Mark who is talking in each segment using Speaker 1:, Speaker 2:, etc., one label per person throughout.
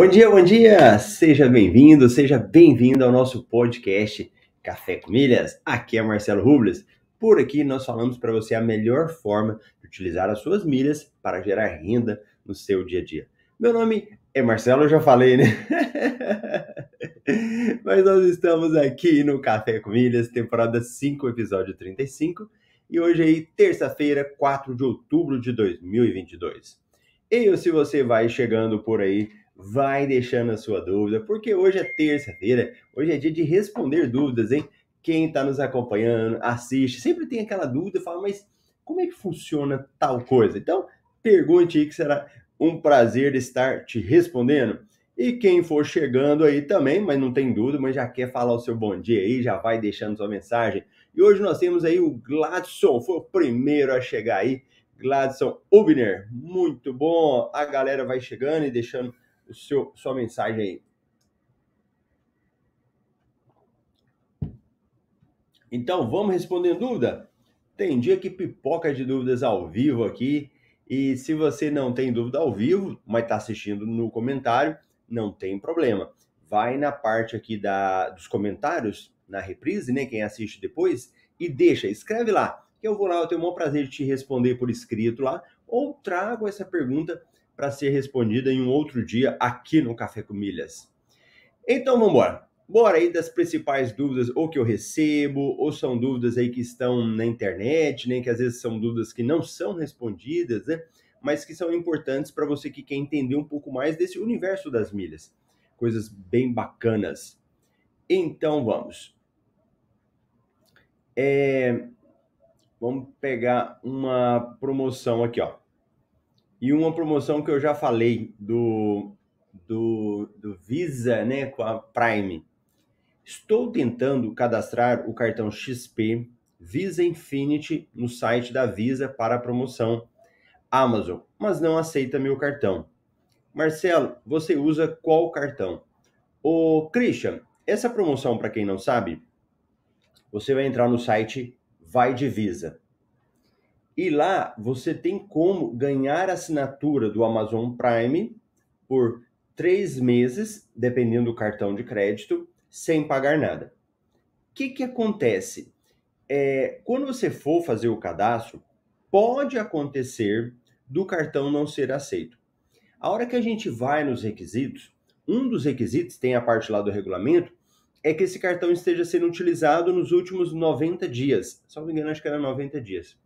Speaker 1: Bom dia, bom dia! Seja bem-vindo, seja bem-vindo ao nosso podcast Café com Milhas. Aqui é Marcelo Rubles. Por aqui nós falamos para você a melhor forma de utilizar as suas milhas para gerar renda no seu dia a dia. Meu nome é Marcelo, eu já falei, né? Mas nós estamos aqui no Café com Milhas, temporada 5, episódio 35, e hoje aí, terça-feira, 4 de outubro de 2022. E se você vai chegando por aí, vai deixando a sua dúvida, porque hoje é terça-feira, hoje é dia de responder dúvidas, hein? Quem está nos acompanhando, assiste, sempre tem aquela dúvida, fala, mas como é que funciona tal coisa? Então, pergunte aí que será um prazer estar te respondendo. E quem for chegando aí também, mas não tem dúvida, mas já quer falar o seu bom dia aí, já vai deixando sua mensagem. E hoje nós temos aí o Gladson, foi o primeiro a chegar aí. Gladson Ubner, muito bom. A galera vai chegando e deixando seu, sua mensagem aí. Então, vamos respondendo dúvida? Tem dia que pipoca de dúvidas ao vivo aqui. E se você não tem dúvida ao vivo, mas está assistindo no comentário, não tem problema. Vai na parte aqui da, dos comentários, na reprise, né? Quem assiste depois, e deixa, escreve lá. Que eu vou lá, eu tenho o maior prazer de te responder por escrito lá, ou trago essa pergunta para ser respondida em um outro dia aqui no Café com Milhas. Então vamos embora. Bora aí das principais dúvidas, ou que eu recebo, ou são dúvidas aí que estão na internet, né? Que às vezes são dúvidas que não são respondidas, né? Mas que são importantes para você que quer entender um pouco mais desse universo das milhas. Coisas bem bacanas. Então vamos. É... Vamos pegar uma promoção aqui, ó. E uma promoção que eu já falei do, do, do Visa, né, com a Prime. Estou tentando cadastrar o cartão XP Visa Infinity no site da Visa para a promoção Amazon, mas não aceita meu cartão. Marcelo, você usa qual cartão? O Christian, essa promoção, para quem não sabe, você vai entrar no site Vai de Visa. E lá você tem como ganhar a assinatura do Amazon Prime por três meses, dependendo do cartão de crédito, sem pagar nada. O que, que acontece? É, quando você for fazer o cadastro, pode acontecer do cartão não ser aceito. A hora que a gente vai nos requisitos, um dos requisitos, tem a parte lá do regulamento, é que esse cartão esteja sendo utilizado nos últimos 90 dias. Só me engano, acho que era 90 dias.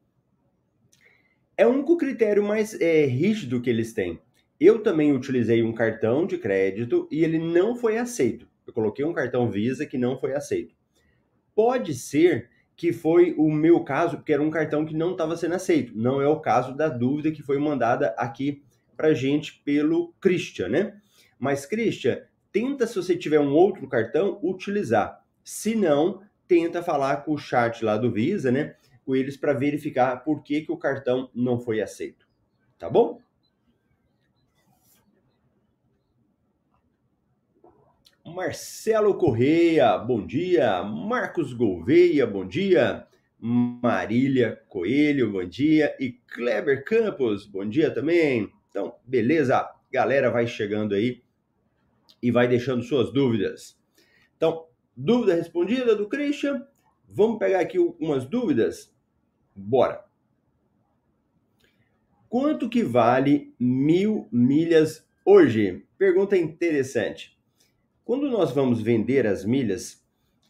Speaker 1: É o único critério mais é, rígido que eles têm. Eu também utilizei um cartão de crédito e ele não foi aceito. Eu coloquei um cartão Visa que não foi aceito. Pode ser que foi o meu caso, porque era um cartão que não estava sendo aceito. Não é o caso da dúvida que foi mandada aqui para gente pelo Christian, né? Mas, Christian, tenta, se você tiver um outro cartão, utilizar. Se não, tenta falar com o chat lá do Visa, né? Com eles para verificar por que, que o cartão não foi aceito. Tá bom? Marcelo Correia, bom dia. Marcos Gouveia, bom dia. Marília Coelho, bom dia. E Kleber Campos, bom dia também. Então, beleza? Galera, vai chegando aí e vai deixando suas dúvidas. Então, dúvida respondida do Christian. Vamos pegar aqui umas dúvidas Bora! Quanto que vale mil milhas hoje? Pergunta interessante. Quando nós vamos vender as milhas,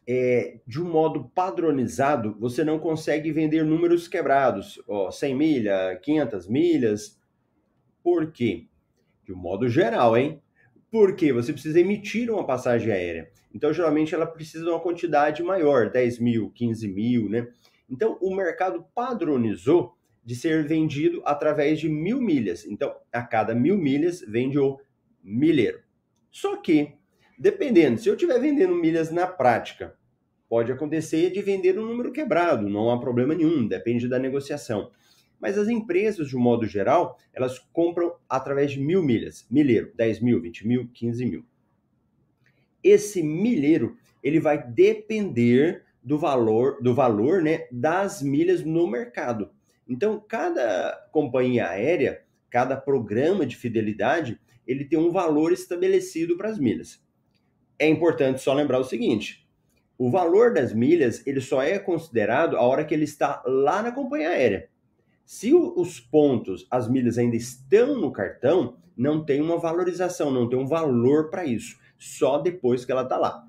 Speaker 1: é, de um modo padronizado, você não consegue vender números quebrados, ó, 100 milhas, 500 milhas. Por quê? De um modo geral, hein? Porque você precisa emitir uma passagem aérea. Então, geralmente, ela precisa de uma quantidade maior, 10 mil, 15 mil, né? Então, o mercado padronizou de ser vendido através de mil milhas. Então, a cada mil milhas vende o milheiro. Só que, dependendo, se eu estiver vendendo milhas na prática, pode acontecer de vender um número quebrado, não há problema nenhum, depende da negociação. Mas as empresas, de um modo geral, elas compram através de mil milhas. Milheiro, 10 mil, 20 mil, 15 mil. Esse milheiro, ele vai depender do valor, do valor né, das milhas no mercado. Então, cada companhia aérea, cada programa de fidelidade, ele tem um valor estabelecido para as milhas. É importante só lembrar o seguinte: o valor das milhas ele só é considerado a hora que ele está lá na companhia aérea. Se os pontos, as milhas ainda estão no cartão, não tem uma valorização, não tem um valor para isso, só depois que ela está lá.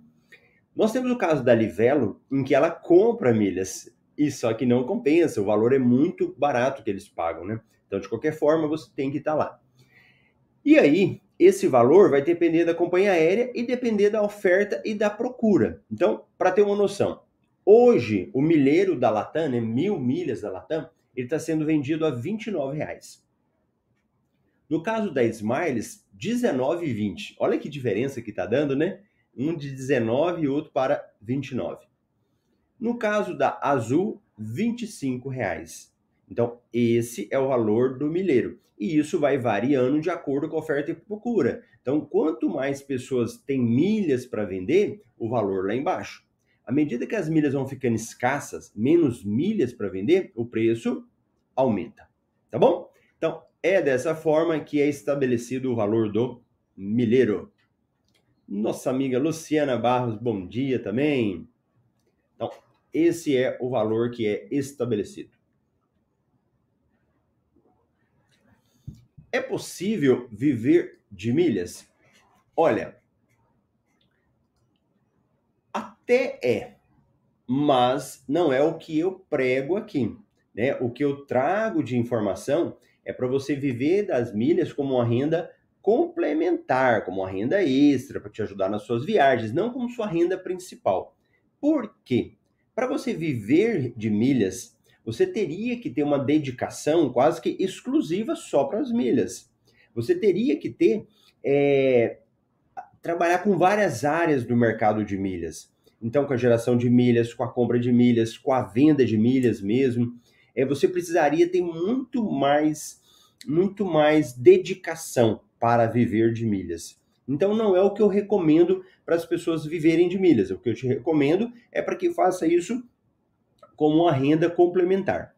Speaker 1: Nós temos o caso da Livelo, em que ela compra milhas, e só que não compensa, o valor é muito barato que eles pagam, né? Então, de qualquer forma, você tem que estar tá lá. E aí, esse valor vai depender da companhia aérea e depender da oferta e da procura. Então, para ter uma noção, hoje o milheiro da Latam, né, mil milhas da Latam, ele está sendo vendido a R$ 29,00. No caso da Smiles, R$19,20. Olha que diferença que está dando, né? Um de 19 e outro para 29. No caso da Azul, R$ reais. Então, esse é o valor do milheiro. E isso vai variando de acordo com a oferta e procura. Então, quanto mais pessoas têm milhas para vender, o valor lá embaixo. À medida que as milhas vão ficando escassas, menos milhas para vender, o preço aumenta. Tá bom? Então, é dessa forma que é estabelecido o valor do milheiro. Nossa amiga Luciana Barros, bom dia também. Então, esse é o valor que é estabelecido. É possível viver de milhas? Olha, até é, mas não é o que eu prego aqui. Né? O que eu trago de informação é para você viver das milhas como uma renda complementar, como uma renda extra para te ajudar nas suas viagens, não como sua renda principal. Por quê? Para você viver de milhas, você teria que ter uma dedicação quase que exclusiva só para as milhas. Você teria que ter é, trabalhar com várias áreas do mercado de milhas. Então, com a geração de milhas, com a compra de milhas, com a venda de milhas mesmo, é, você precisaria ter muito mais, muito mais dedicação para viver de milhas. Então, não é o que eu recomendo para as pessoas viverem de milhas. O que eu te recomendo é para que faça isso como uma renda complementar.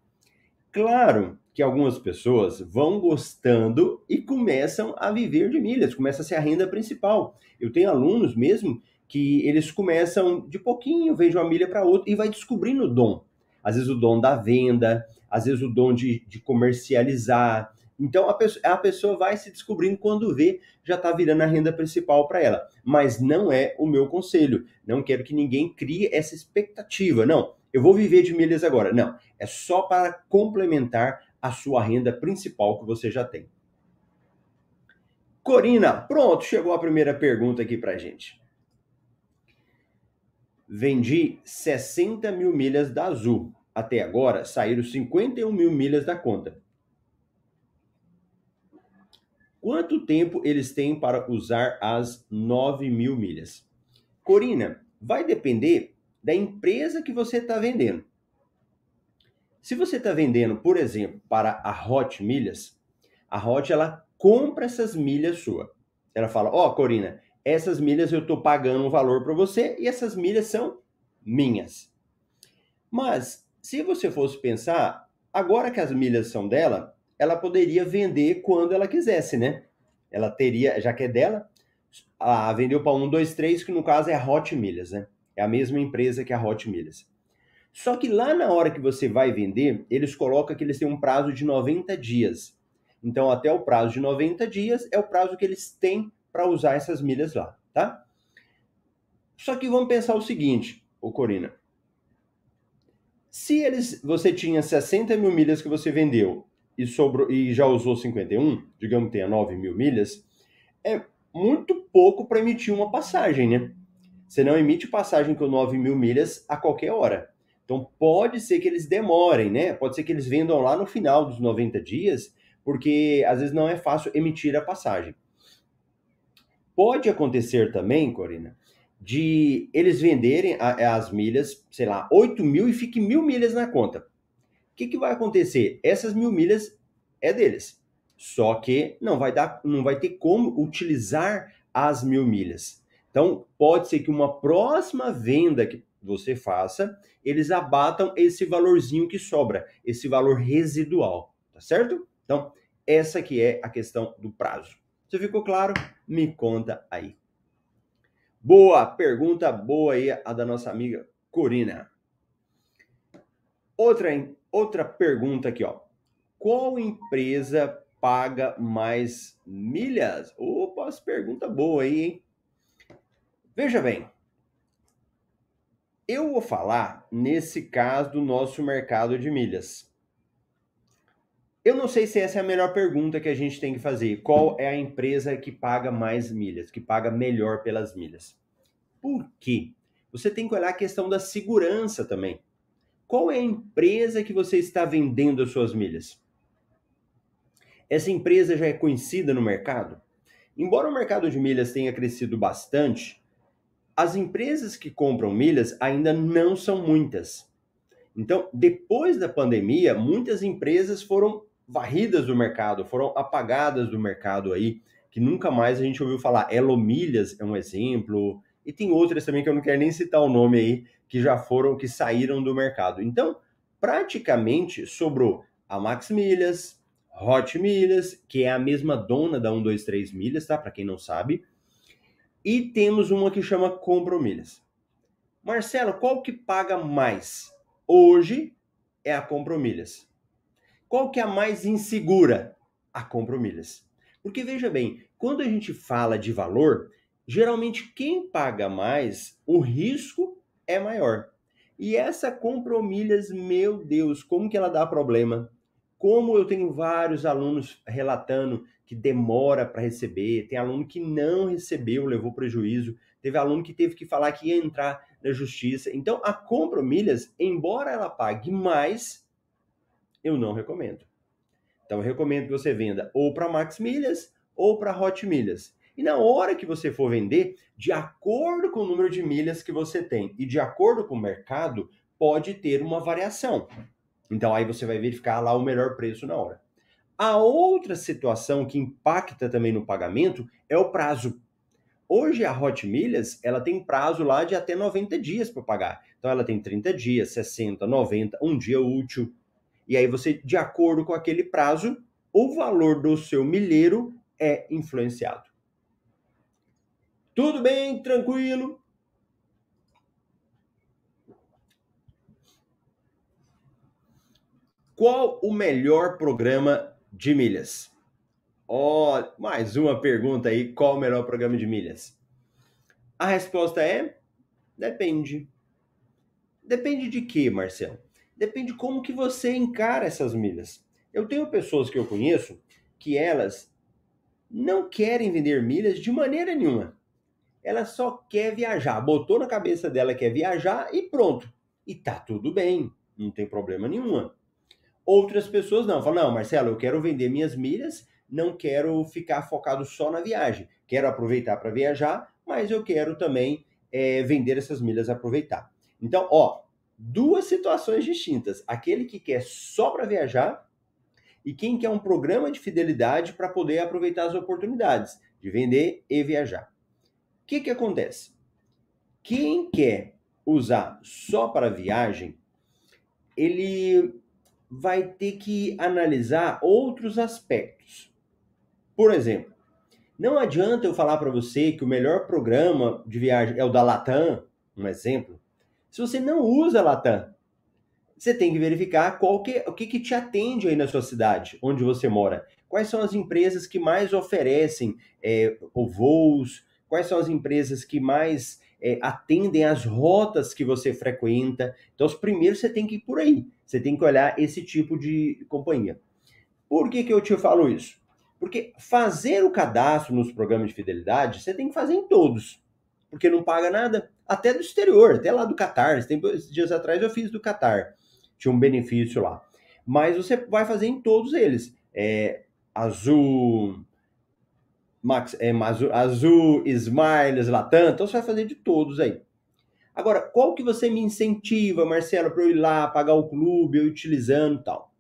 Speaker 1: Claro que algumas pessoas vão gostando e começam a viver de milhas, começa a ser a renda principal. Eu tenho alunos mesmo que eles começam de pouquinho, vende uma milha para outra e vai descobrindo o dom. Às vezes o dom da venda, às vezes o dom de, de comercializar. Então a pessoa, a pessoa vai se descobrindo quando vê, já está virando a renda principal para ela. Mas não é o meu conselho. Não quero que ninguém crie essa expectativa. Não, eu vou viver de milhas agora. Não, é só para complementar a sua renda principal que você já tem. Corina, pronto, chegou a primeira pergunta aqui para gente. Vendi 60 mil milhas da Azul. Até agora saíram 51 mil milhas da conta. Quanto tempo eles têm para usar as 9 mil milhas? Corina, vai depender da empresa que você está vendendo. Se você está vendendo, por exemplo, para a Hot Milhas, a Hot ela compra essas milhas sua. Ela fala: "Ó, oh, Corina, essas milhas eu estou pagando um valor para você e essas milhas são minhas". Mas se você fosse pensar, agora que as milhas são dela, ela poderia vender quando ela quisesse, né? Ela teria, já que é dela, a vendeu para um, dois, três, que no caso é a Hot Milhas, né? É a mesma empresa que a Hot Milhas. Só que lá na hora que você vai vender, eles colocam que eles têm um prazo de 90 dias. Então, até o prazo de 90 dias é o prazo que eles têm para usar essas milhas lá, tá? Só que vamos pensar o seguinte, ô Corina. Se eles, você tinha 60 mil milhas que você vendeu e, sobrou, e já usou 51, digamos que tenha 9 mil milhas, é muito pouco para emitir uma passagem, né? Você não emite passagem com 9 mil milhas a qualquer hora. Então pode ser que eles demorem, né? Pode ser que eles vendam lá no final dos 90 dias, porque às vezes não é fácil emitir a passagem. Pode acontecer também, Corina, de eles venderem as milhas, sei lá, 8 mil e fique mil milhas na conta. Que, que vai acontecer? Essas mil milhas é deles. Só que não vai dar, não vai ter como utilizar as mil milhas. Então, pode ser que uma próxima venda que você faça, eles abatam esse valorzinho que sobra, esse valor residual, tá certo? Então, essa que é a questão do prazo. Se ficou claro, me conta aí. Boa, pergunta boa aí a da nossa amiga Corina. Outra, outra pergunta aqui, ó. Qual empresa paga mais milhas? Opa, pergunta boa aí, hein? Veja bem, eu vou falar nesse caso do nosso mercado de milhas. Eu não sei se essa é a melhor pergunta que a gente tem que fazer. Qual é a empresa que paga mais milhas, que paga melhor pelas milhas? Por quê? Você tem que olhar a questão da segurança também. Qual é a empresa que você está vendendo as suas milhas? Essa empresa já é conhecida no mercado? Embora o mercado de milhas tenha crescido bastante, as empresas que compram milhas ainda não são muitas. Então, depois da pandemia, muitas empresas foram varridas do mercado, foram apagadas do mercado aí, que nunca mais a gente ouviu falar. Elomilhas é um exemplo, e tem outras também que eu não quero nem citar o nome aí, que já foram, que saíram do mercado. Então, praticamente sobrou a Max Milhas, Hot Milhas, que é a mesma dona da 123 Milhas, tá? Para quem não sabe, e temos uma que chama Compromilhas. Marcelo, qual que paga mais? Hoje é a Compromilhas. Qual que é a mais insegura? A Compromilhas. Porque veja bem, quando a gente fala de valor, geralmente quem paga mais, o risco é maior. E essa Compromilhas, meu Deus, como que ela dá problema? Como eu tenho vários alunos relatando que demora para receber, tem aluno que não recebeu, levou prejuízo, teve aluno que teve que falar que ia entrar na justiça. Então, a compra milhas, embora ela pague mais, eu não recomendo. Então, eu recomendo que você venda ou para Max Milhas ou para Hot Milhas. E na hora que você for vender, de acordo com o número de milhas que você tem e de acordo com o mercado, pode ter uma variação. Então aí você vai verificar lá o melhor preço na hora. A outra situação que impacta também no pagamento é o prazo. Hoje a Hot Milhas, ela tem prazo lá de até 90 dias para pagar. Então ela tem 30 dias, 60, 90, um dia útil. E aí você, de acordo com aquele prazo, o valor do seu milheiro é influenciado. Tudo bem, tranquilo? Qual o melhor programa de milhas? Ó, oh, mais uma pergunta aí, qual o melhor programa de milhas? A resposta é depende. Depende de quê, Marcelo? Depende como que você encara essas milhas. Eu tenho pessoas que eu conheço que elas não querem vender milhas de maneira nenhuma. Ela só quer viajar. Botou na cabeça dela que quer viajar e pronto. E tá tudo bem, não tem problema nenhuma. Outras pessoas não, falam, não, Marcelo, eu quero vender minhas milhas, não quero ficar focado só na viagem. Quero aproveitar para viajar, mas eu quero também é, vender essas milhas aproveitar. Então, ó, duas situações distintas. Aquele que quer só para viajar e quem quer um programa de fidelidade para poder aproveitar as oportunidades de vender e viajar. Que, que acontece? Quem quer usar só para viagem, ele vai ter que analisar outros aspectos. Por exemplo, não adianta eu falar para você que o melhor programa de viagem é o da Latam, um exemplo, se você não usa Latam. Você tem que verificar qual que, o que, que te atende aí na sua cidade, onde você mora. Quais são as empresas que mais oferecem é, voos, quais são as empresas que mais é, atendem às rotas que você frequenta. Então, os primeiros você tem que ir por aí. Você tem que olhar esse tipo de companhia. Por que, que eu te falo isso? Porque fazer o cadastro nos programas de fidelidade, você tem que fazer em todos. Porque não paga nada, até do exterior, até lá do Catar. Esses dias atrás eu fiz do Catar. Tinha um benefício lá. Mas você vai fazer em todos eles. É, Azul, Max, é, Azul, Smiles, Latam. Então você vai fazer de todos aí. Agora, qual que você me incentiva, Marcelo, para eu ir lá, pagar o clube, eu utilizando tal?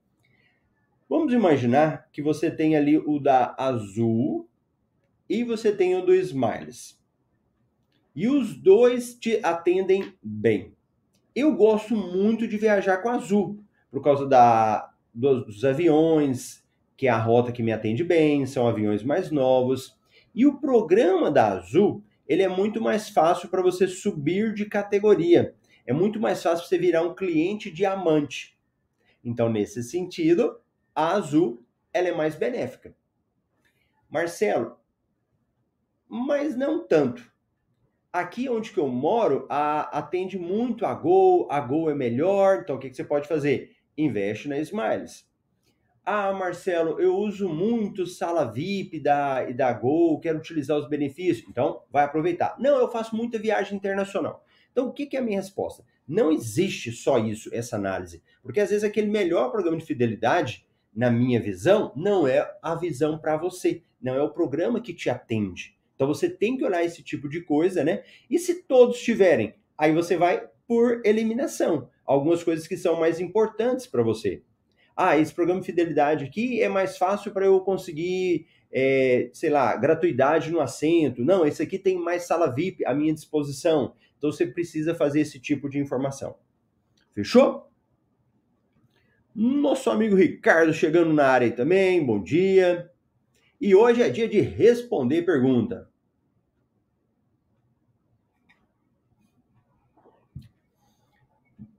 Speaker 1: Vamos imaginar que você tem ali o da Azul e você tem o do Smiles. E os dois te atendem bem. Eu gosto muito de viajar com a Azul, por causa da, dos, dos aviões, que é a rota que me atende bem, são aviões mais novos. E o programa da Azul, ele é muito mais fácil para você subir de categoria. É muito mais fácil você virar um cliente diamante. Então, nesse sentido, a Azul ela é mais benéfica. Marcelo, mas não tanto. Aqui onde que eu moro, a, atende muito a Gol, a Gol é melhor, então o que, que você pode fazer? Investe na Smiles. Ah, Marcelo, eu uso muito sala VIP da, da Gol, quero utilizar os benefícios. Então, vai aproveitar. Não, eu faço muita viagem internacional. Então, o que, que é a minha resposta? Não existe só isso, essa análise. Porque às vezes aquele melhor programa de fidelidade, na minha visão, não é a visão para você. Não é o programa que te atende. Então você tem que olhar esse tipo de coisa, né? E se todos tiverem, aí você vai por eliminação. Algumas coisas que são mais importantes para você ah, esse programa de fidelidade aqui é mais fácil para eu conseguir, é, sei lá, gratuidade no assento. Não, esse aqui tem mais sala VIP à minha disposição. Então você precisa fazer esse tipo de informação. Fechou? Nosso amigo Ricardo chegando na área também, bom dia. E hoje é dia de responder pergunta.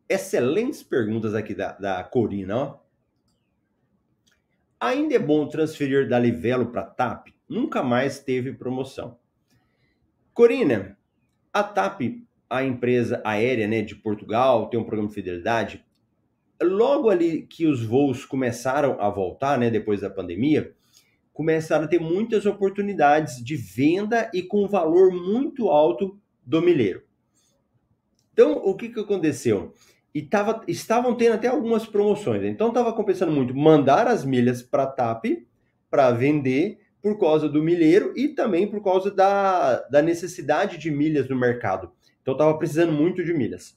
Speaker 1: Excelentes perguntas aqui da, da Corina, ó. Ainda é bom transferir da Livelo para TAP? Nunca mais teve promoção. Corina, a TAP, a empresa aérea né, de Portugal, tem um programa de fidelidade. Logo ali que os voos começaram a voltar, né, depois da pandemia, começaram a ter muitas oportunidades de venda e com valor muito alto do milheiro. Então, o que, que aconteceu? E tava, estavam tendo até algumas promoções. Então estava compensando muito mandar as milhas para a TAP para vender por causa do milheiro e também por causa da, da necessidade de milhas no mercado. Então estava precisando muito de milhas.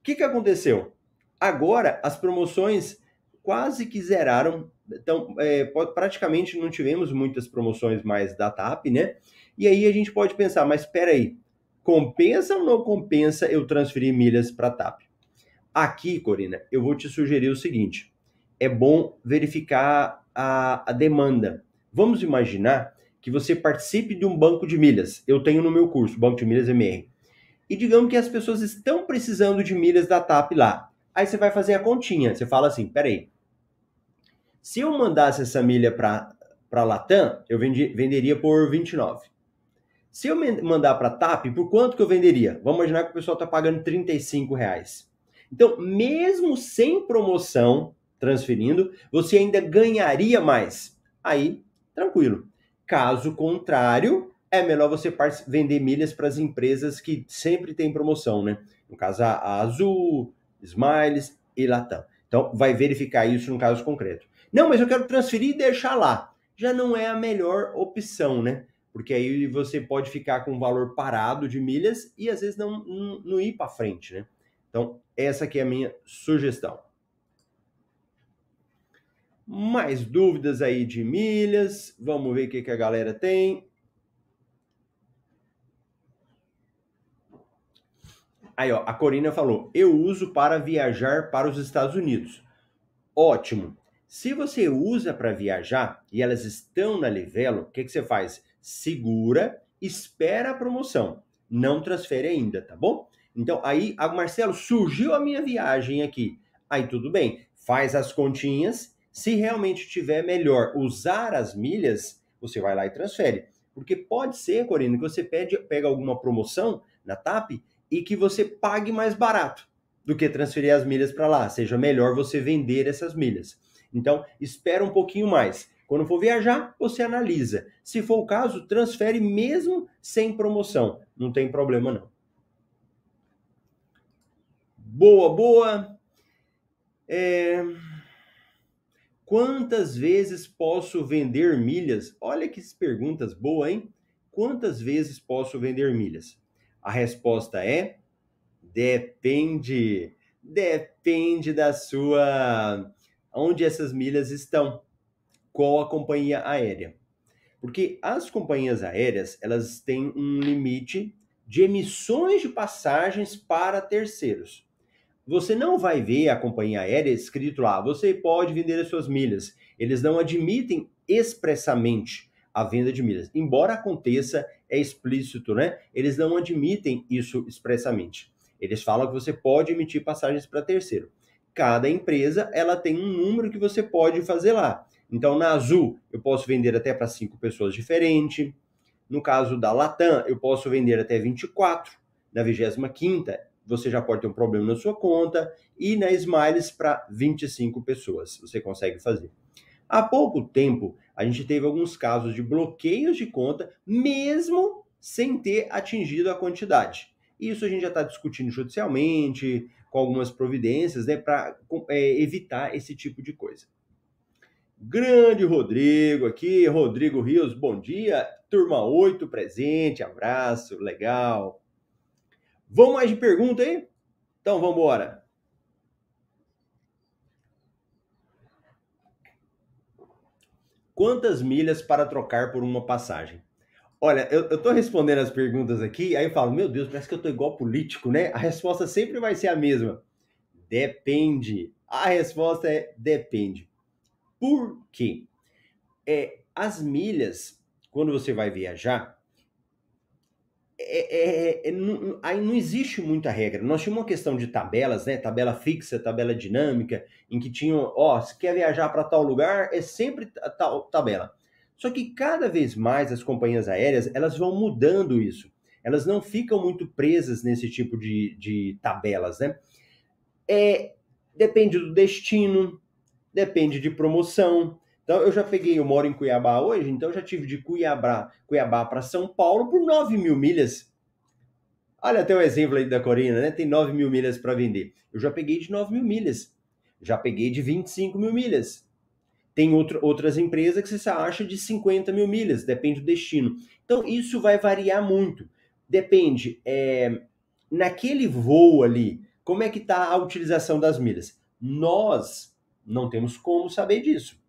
Speaker 1: O que, que aconteceu? Agora as promoções quase que zeraram. Então, é, praticamente não tivemos muitas promoções mais da TAP, né? E aí a gente pode pensar, mas espera aí, compensa ou não compensa eu transferir milhas para a TAP? Aqui, Corina, eu vou te sugerir o seguinte: é bom verificar a, a demanda. Vamos imaginar que você participe de um banco de milhas. Eu tenho no meu curso, Banco de Milhas MR. E digamos que as pessoas estão precisando de milhas da TAP lá. Aí você vai fazer a continha. Você fala assim: peraí. Se eu mandasse essa milha para a Latam, eu vendi, venderia por 29. Se eu mandar para a TAP, por quanto que eu venderia? Vamos imaginar que o pessoal está pagando 35 reais. Então, mesmo sem promoção transferindo, você ainda ganharia mais. Aí, tranquilo. Caso contrário, é melhor você vender milhas para as empresas que sempre têm promoção, né? No caso, a Azul, Smiles e Latam. Então, vai verificar isso no caso concreto. Não, mas eu quero transferir e deixar lá. Já não é a melhor opção, né? Porque aí você pode ficar com um valor parado de milhas e às vezes não, não, não ir para frente, né? Então, essa aqui é a minha sugestão. Mais dúvidas aí de milhas. Vamos ver o que, que a galera tem. Aí, ó, a Corina falou: eu uso para viajar para os Estados Unidos. Ótimo. Se você usa para viajar e elas estão na Livelo, o que, que você faz? Segura, espera a promoção. Não transfere ainda, tá bom? Então, aí, Marcelo, surgiu a minha viagem aqui. Aí tudo bem, faz as continhas. Se realmente tiver melhor usar as milhas, você vai lá e transfere. Porque pode ser, Corina, que você pede, pega alguma promoção na TAP e que você pague mais barato do que transferir as milhas para lá. Seja melhor você vender essas milhas. Então, espera um pouquinho mais. Quando for viajar, você analisa. Se for o caso, transfere mesmo sem promoção. Não tem problema não. Boa, boa. É... Quantas vezes posso vender milhas? Olha que perguntas boas, hein? Quantas vezes posso vender milhas? A resposta é depende. Depende da sua onde essas milhas estão. Qual a companhia aérea? Porque as companhias aéreas, elas têm um limite de emissões de passagens para terceiros você não vai ver a companhia aérea escrito lá, você pode vender as suas milhas. Eles não admitem expressamente a venda de milhas. Embora aconteça, é explícito, né? Eles não admitem isso expressamente. Eles falam que você pode emitir passagens para terceiro. Cada empresa, ela tem um número que você pode fazer lá. Então, na Azul, eu posso vender até para cinco pessoas diferentes. No caso da Latam, eu posso vender até 24. Na 25 você já pode ter um problema na sua conta. E na Smiles, para 25 pessoas, você consegue fazer. Há pouco tempo, a gente teve alguns casos de bloqueios de conta, mesmo sem ter atingido a quantidade. Isso a gente já está discutindo judicialmente, com algumas providências, né, para é, evitar esse tipo de coisa. Grande Rodrigo aqui, Rodrigo Rios, bom dia. Turma 8 presente, abraço, legal. Vamos mais de pergunta aí? Então vamos embora. Quantas milhas para trocar por uma passagem? Olha, eu, eu tô respondendo as perguntas aqui, aí eu falo, meu Deus, parece que eu tô igual político, né? A resposta sempre vai ser a mesma. Depende. A resposta é depende. Por quê? É, as milhas, quando você vai viajar, é, é, é, não, aí não existe muita regra. Nós tínhamos uma questão de tabelas, né? Tabela fixa, tabela dinâmica, em que tinham, ó, se quer viajar para tal lugar, é sempre tal tabela. Só que cada vez mais as companhias aéreas, elas vão mudando isso. Elas não ficam muito presas nesse tipo de, de tabelas, né? É, depende do destino, depende de promoção. Então eu já peguei, eu moro em Cuiabá hoje, então eu já tive de Cuiabá, Cuiabá para São Paulo por 9 mil milhas. Olha até o exemplo aí da Corina, né? Tem 9 mil milhas para vender. Eu já peguei de 9 mil milhas. Já peguei de 25 mil milhas. Tem outro, outras empresas que você acha de 50 mil milhas, depende do destino. Então isso vai variar muito. Depende, é, naquele voo ali, como é que está a utilização das milhas? Nós não temos como saber disso.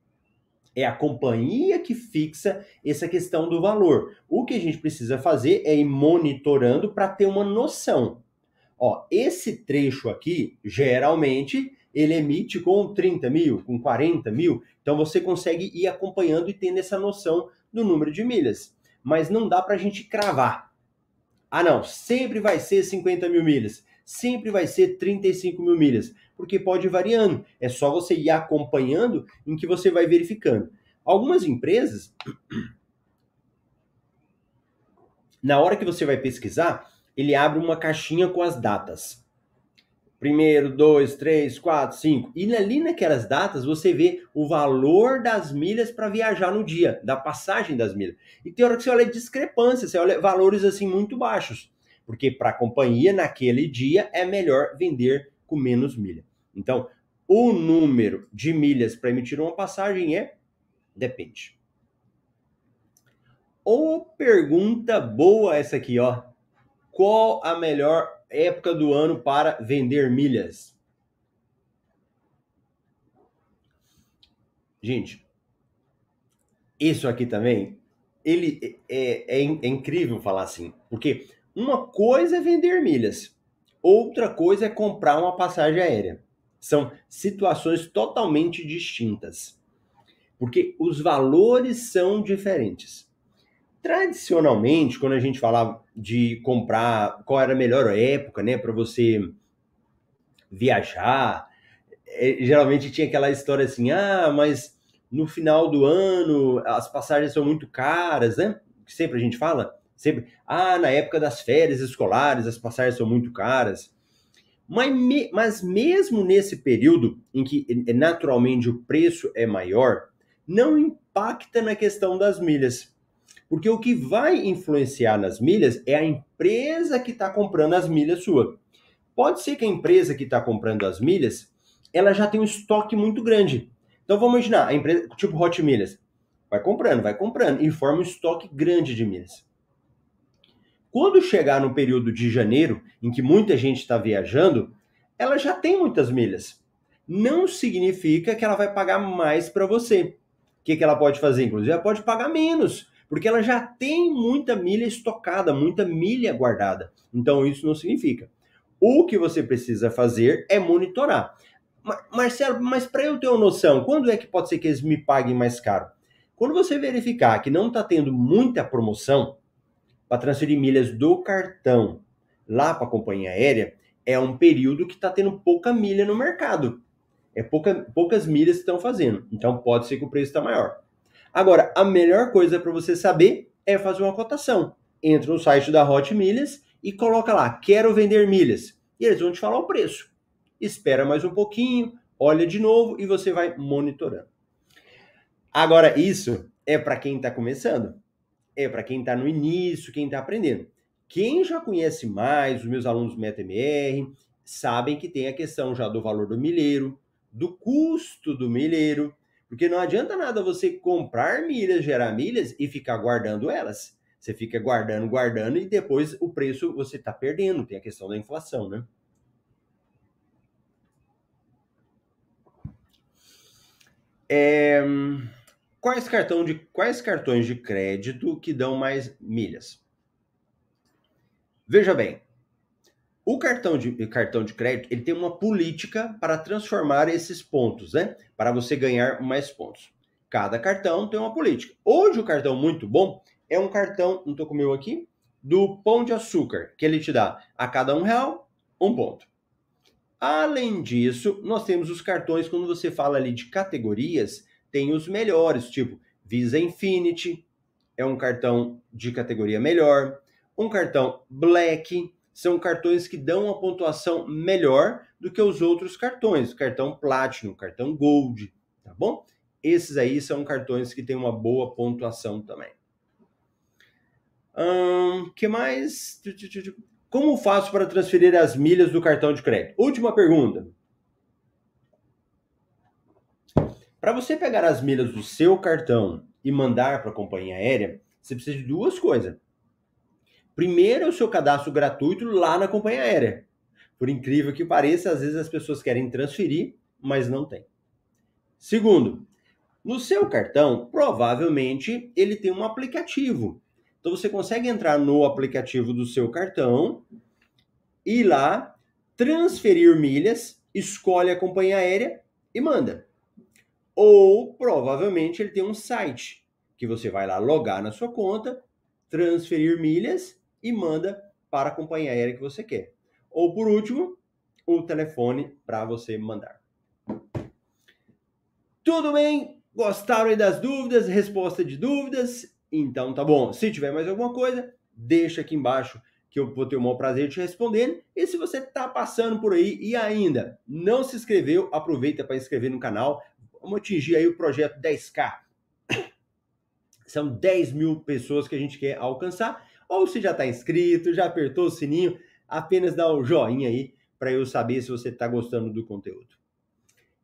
Speaker 1: É a companhia que fixa essa questão do valor. O que a gente precisa fazer é ir monitorando para ter uma noção. Ó, esse trecho aqui, geralmente, ele emite com 30 mil, com 40 mil. Então você consegue ir acompanhando e tendo essa noção do número de milhas. Mas não dá para a gente cravar. Ah, não, sempre vai ser 50 mil milhas, sempre vai ser 35 mil milhas porque pode ir variando. É só você ir acompanhando em que você vai verificando. Algumas empresas, na hora que você vai pesquisar, ele abre uma caixinha com as datas. Primeiro, dois, três, quatro, cinco. E ali naquelas datas você vê o valor das milhas para viajar no dia, da passagem das milhas. E tem hora que você olha discrepância, você olha valores assim muito baixos. Porque para a companhia, naquele dia, é melhor vender com menos milha. Então, o número de milhas para emitir uma passagem é depende. Ou pergunta boa essa aqui, ó. Qual a melhor época do ano para vender milhas? Gente, isso aqui também, ele é, é, é incrível falar assim, porque uma coisa é vender milhas, outra coisa é comprar uma passagem aérea. São situações totalmente distintas. Porque os valores são diferentes. Tradicionalmente, quando a gente falava de comprar, qual era a melhor época, né, para você viajar, é, geralmente tinha aquela história assim: ah, mas no final do ano as passagens são muito caras, né? Sempre a gente fala, sempre, ah, na época das férias escolares as passagens são muito caras. Mas, me, mas mesmo nesse período em que eh, naturalmente o preço é maior, não impacta na questão das milhas. Porque o que vai influenciar nas milhas é a empresa que está comprando as milhas sua. Pode ser que a empresa que está comprando as milhas, ela já tem um estoque muito grande. Então vamos imaginar, a empresa, tipo Hot Milhas, vai comprando, vai comprando e forma um estoque grande de milhas. Quando chegar no período de janeiro, em que muita gente está viajando, ela já tem muitas milhas. Não significa que ela vai pagar mais para você. O que, que ela pode fazer? Inclusive, ela pode pagar menos, porque ela já tem muita milha estocada, muita milha guardada. Então, isso não significa. O que você precisa fazer é monitorar. Marcelo, mas para eu ter uma noção, quando é que pode ser que eles me paguem mais caro? Quando você verificar que não está tendo muita promoção para transferir milhas do cartão lá para a companhia aérea, é um período que está tendo pouca milha no mercado. É pouca, poucas milhas que estão fazendo. Então pode ser que o preço está maior. Agora, a melhor coisa para você saber é fazer uma cotação. Entra no site da Hot Milhas e coloca lá, quero vender milhas. E eles vão te falar o preço. Espera mais um pouquinho, olha de novo e você vai monitorando. Agora, isso é para quem está começando. É para quem está no início, quem está aprendendo. Quem já conhece mais, os meus alunos MetaMR, sabem que tem a questão já do valor do milheiro, do custo do milheiro, porque não adianta nada você comprar milhas, gerar milhas e ficar guardando elas. Você fica guardando, guardando e depois o preço você está perdendo. Tem a questão da inflação, né? É, quais, cartão de, quais cartões de crédito que dão mais milhas? Veja bem, o cartão de, cartão de crédito ele tem uma política para transformar esses pontos, né? Para você ganhar mais pontos. Cada cartão tem uma política. Hoje o cartão muito bom é um cartão, não estou com o meu aqui, do Pão de Açúcar, que ele te dá a cada um real um ponto. Além disso, nós temos os cartões, quando você fala ali de categorias, tem os melhores, tipo Visa Infinity, é um cartão de categoria melhor, um cartão Black, são cartões que dão uma pontuação melhor do que os outros cartões, cartão Platinum, cartão Gold, tá bom? Esses aí são cartões que têm uma boa pontuação também. Hum, que mais? Como faço para transferir as milhas do cartão de crédito? Última pergunta. Para você pegar as milhas do seu cartão e mandar para a companhia aérea, você precisa de duas coisas. Primeiro é o seu cadastro gratuito lá na companhia aérea. Por incrível que pareça, às vezes as pessoas querem transferir, mas não tem. Segundo, no seu cartão, provavelmente ele tem um aplicativo. Então você consegue entrar no aplicativo do seu cartão e lá transferir milhas, escolhe a companhia aérea e manda. Ou provavelmente ele tem um site que você vai lá logar na sua conta, transferir milhas e manda para a companhia aérea que você quer. Ou por último, o telefone para você mandar. Tudo bem? Gostaram das dúvidas? Resposta de dúvidas? Então tá bom. Se tiver mais alguma coisa, deixa aqui embaixo que eu vou ter o maior prazer de te responder. E se você está passando por aí e ainda não se inscreveu, aproveita para inscrever no canal. Vamos atingir aí o projeto 10K. São 10 mil pessoas que a gente quer alcançar ou se já está inscrito, já apertou o sininho, apenas dá um joinha aí para eu saber se você está gostando do conteúdo.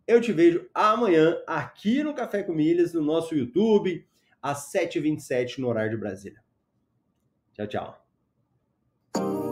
Speaker 1: Eu te vejo amanhã aqui no Café com Milhas, no nosso YouTube, às 7h27 no horário de Brasília. Tchau, tchau.